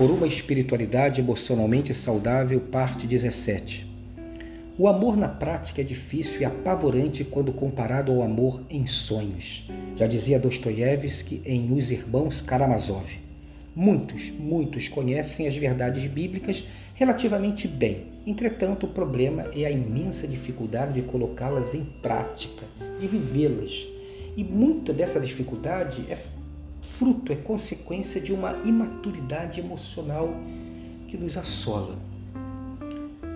por uma espiritualidade emocionalmente saudável, parte 17. O amor na prática é difícil e apavorante quando comparado ao amor em sonhos. Já dizia Dostoiévski em Os Irmãos Karamazov. Muitos, muitos conhecem as verdades bíblicas relativamente bem. Entretanto, o problema é a imensa dificuldade de colocá-las em prática, de vivê-las. E muita dessa dificuldade é fruto, é consequência de uma imaturidade emocional que nos assola.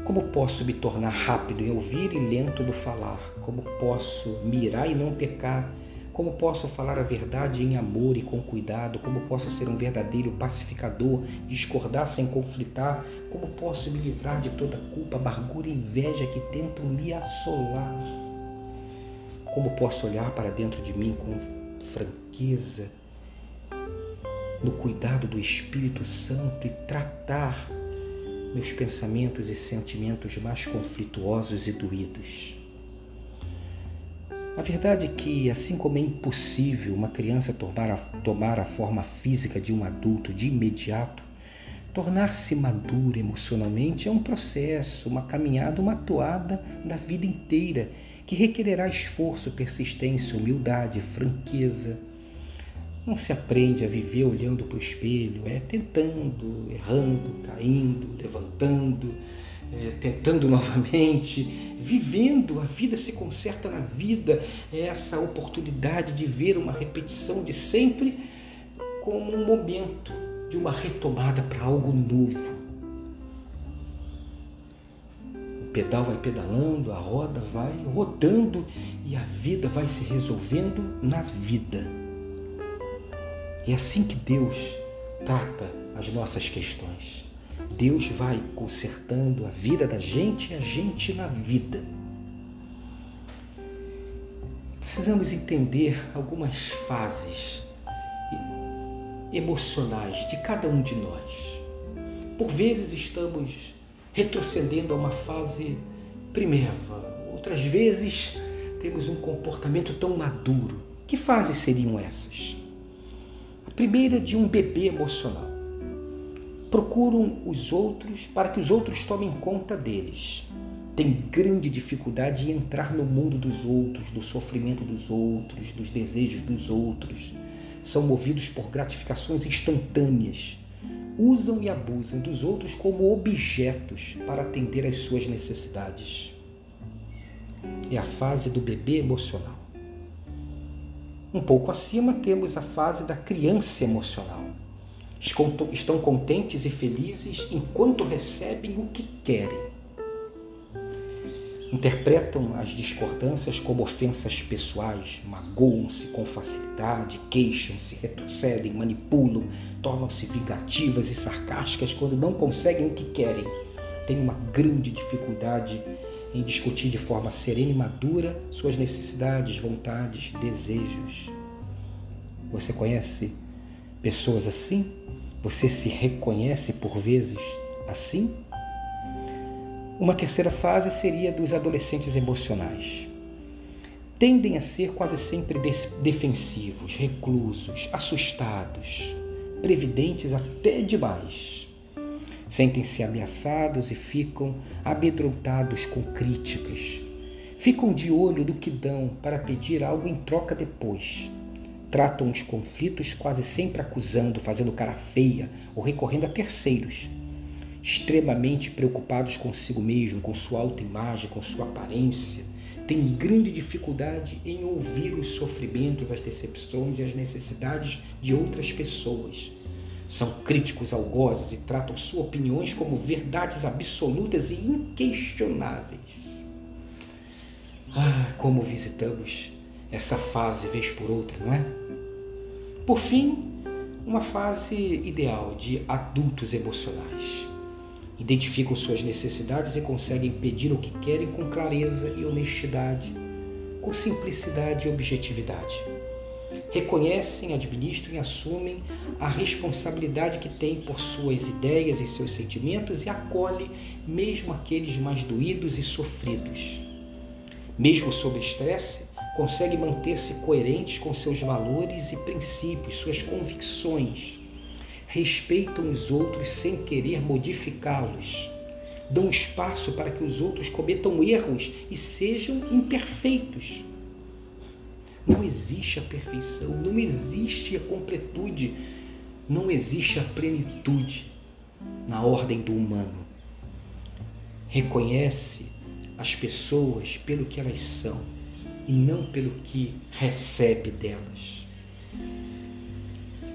Como posso me tornar rápido em ouvir e lento no falar? Como posso mirar e não pecar? Como posso falar a verdade em amor e com cuidado? Como posso ser um verdadeiro pacificador, discordar sem conflitar? Como posso me livrar de toda culpa, amargura e inveja que tentam me assolar? Como posso olhar para dentro de mim com franqueza, no cuidado do Espírito Santo e tratar meus pensamentos e sentimentos mais conflituosos e doídos? A verdade é que, assim como é impossível uma criança tomar a, tomar a forma física de um adulto de imediato, tornar-se madura emocionalmente é um processo, uma caminhada, uma toada da vida inteira que requererá esforço, persistência, humildade, franqueza. Não se aprende a viver olhando para o espelho, é tentando, errando, caindo, levantando é, tentando novamente, vivendo, a vida se conserta na vida, é essa oportunidade de ver uma repetição de sempre como um momento de uma retomada para algo novo. O pedal vai pedalando, a roda vai rodando e a vida vai se resolvendo na vida. É assim que Deus trata as nossas questões. Deus vai consertando a vida da gente e a gente na vida. Precisamos entender algumas fases emocionais de cada um de nós. Por vezes estamos retrocedendo a uma fase primeva, outras vezes temos um comportamento tão maduro. Que fases seriam essas? Primeira de um bebê emocional procuram os outros para que os outros tomem conta deles. Tem grande dificuldade em entrar no mundo dos outros, do sofrimento dos outros, dos desejos dos outros. São movidos por gratificações instantâneas. Usam e abusam dos outros como objetos para atender às suas necessidades. É a fase do bebê emocional. Um pouco acima temos a fase da criança emocional estão contentes e felizes enquanto recebem o que querem. Interpretam as discordâncias como ofensas pessoais, magoam-se com facilidade, queixam-se, retrocedem, manipulam, tornam-se vingativas e sarcásticas quando não conseguem o que querem. Têm uma grande dificuldade em discutir de forma serena e madura suas necessidades, vontades, desejos. Você conhece pessoas assim? Você se reconhece por vezes assim? Uma terceira fase seria dos adolescentes emocionais. Tendem a ser quase sempre defensivos, reclusos, assustados, previdentes até demais. Sentem-se ameaçados e ficam amedrontados com críticas. Ficam de olho do que dão para pedir algo em troca depois tratam os conflitos quase sempre acusando, fazendo cara feia ou recorrendo a terceiros. Extremamente preocupados consigo mesmo, com sua autoimagem, com sua aparência, têm grande dificuldade em ouvir os sofrimentos, as decepções e as necessidades de outras pessoas. São críticos algozes e tratam suas opiniões como verdades absolutas e inquestionáveis. Ah, como visitamos essa fase vez por outra, não é? Por fim, uma fase ideal de adultos emocionais. Identificam suas necessidades e conseguem pedir o que querem com clareza e honestidade, com simplicidade e objetividade. Reconhecem, administram e assumem a responsabilidade que têm por suas ideias e seus sentimentos e acolhe mesmo aqueles mais doídos e sofridos. Mesmo sob estresse, consegue manter-se coerentes com seus valores e princípios, suas convicções. respeitam os outros sem querer modificá-los, dão espaço para que os outros cometam erros e sejam imperfeitos. Não existe a perfeição, não existe a completude, não existe a plenitude na ordem do humano. Reconhece as pessoas pelo que elas são e não pelo que recebe delas.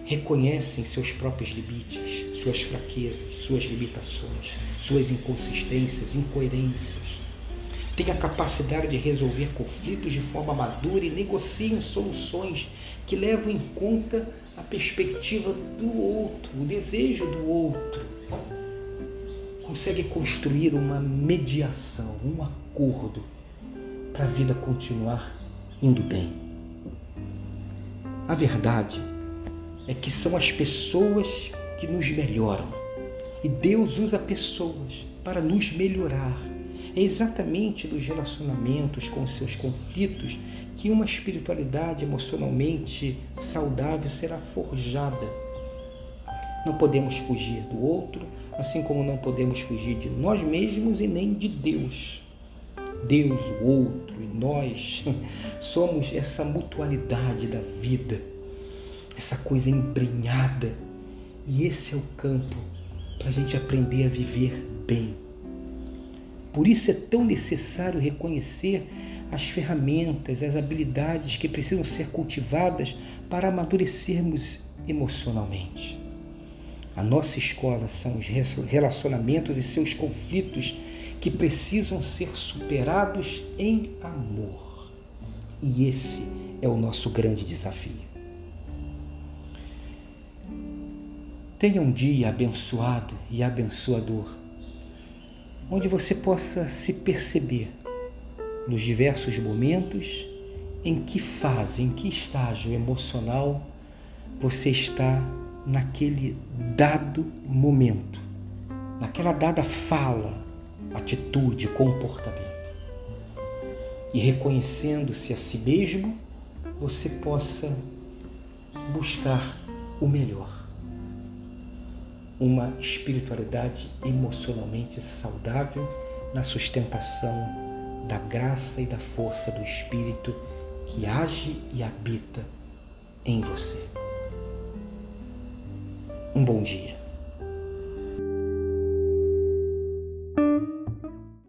Reconhecem seus próprios limites, suas fraquezas, suas limitações, suas inconsistências, incoerências. Têm a capacidade de resolver conflitos de forma madura e negociam soluções que levam em conta a perspectiva do outro, o desejo do outro. Consegue construir uma mediação, um acordo para a vida continuar indo bem. A verdade é que são as pessoas que nos melhoram. E Deus usa pessoas para nos melhorar. É exatamente dos relacionamentos com seus conflitos que uma espiritualidade emocionalmente saudável será forjada. Não podemos fugir do outro, assim como não podemos fugir de nós mesmos e nem de Deus. Deus, o outro e nós somos essa mutualidade da vida, essa coisa embrenhada. E esse é o campo para a gente aprender a viver bem. Por isso é tão necessário reconhecer as ferramentas, as habilidades que precisam ser cultivadas para amadurecermos emocionalmente. A nossa escola são os relacionamentos e seus conflitos que precisam ser superados em amor. E esse é o nosso grande desafio. Tenha um dia abençoado e abençoador, onde você possa se perceber nos diversos momentos em que fase, em que estágio emocional você está naquele dado momento, naquela dada fala, atitude, comportamento. E reconhecendo-se a si mesmo, você possa buscar o melhor. Uma espiritualidade emocionalmente saudável na sustentação da graça e da força do Espírito que age e habita em você. Um bom dia.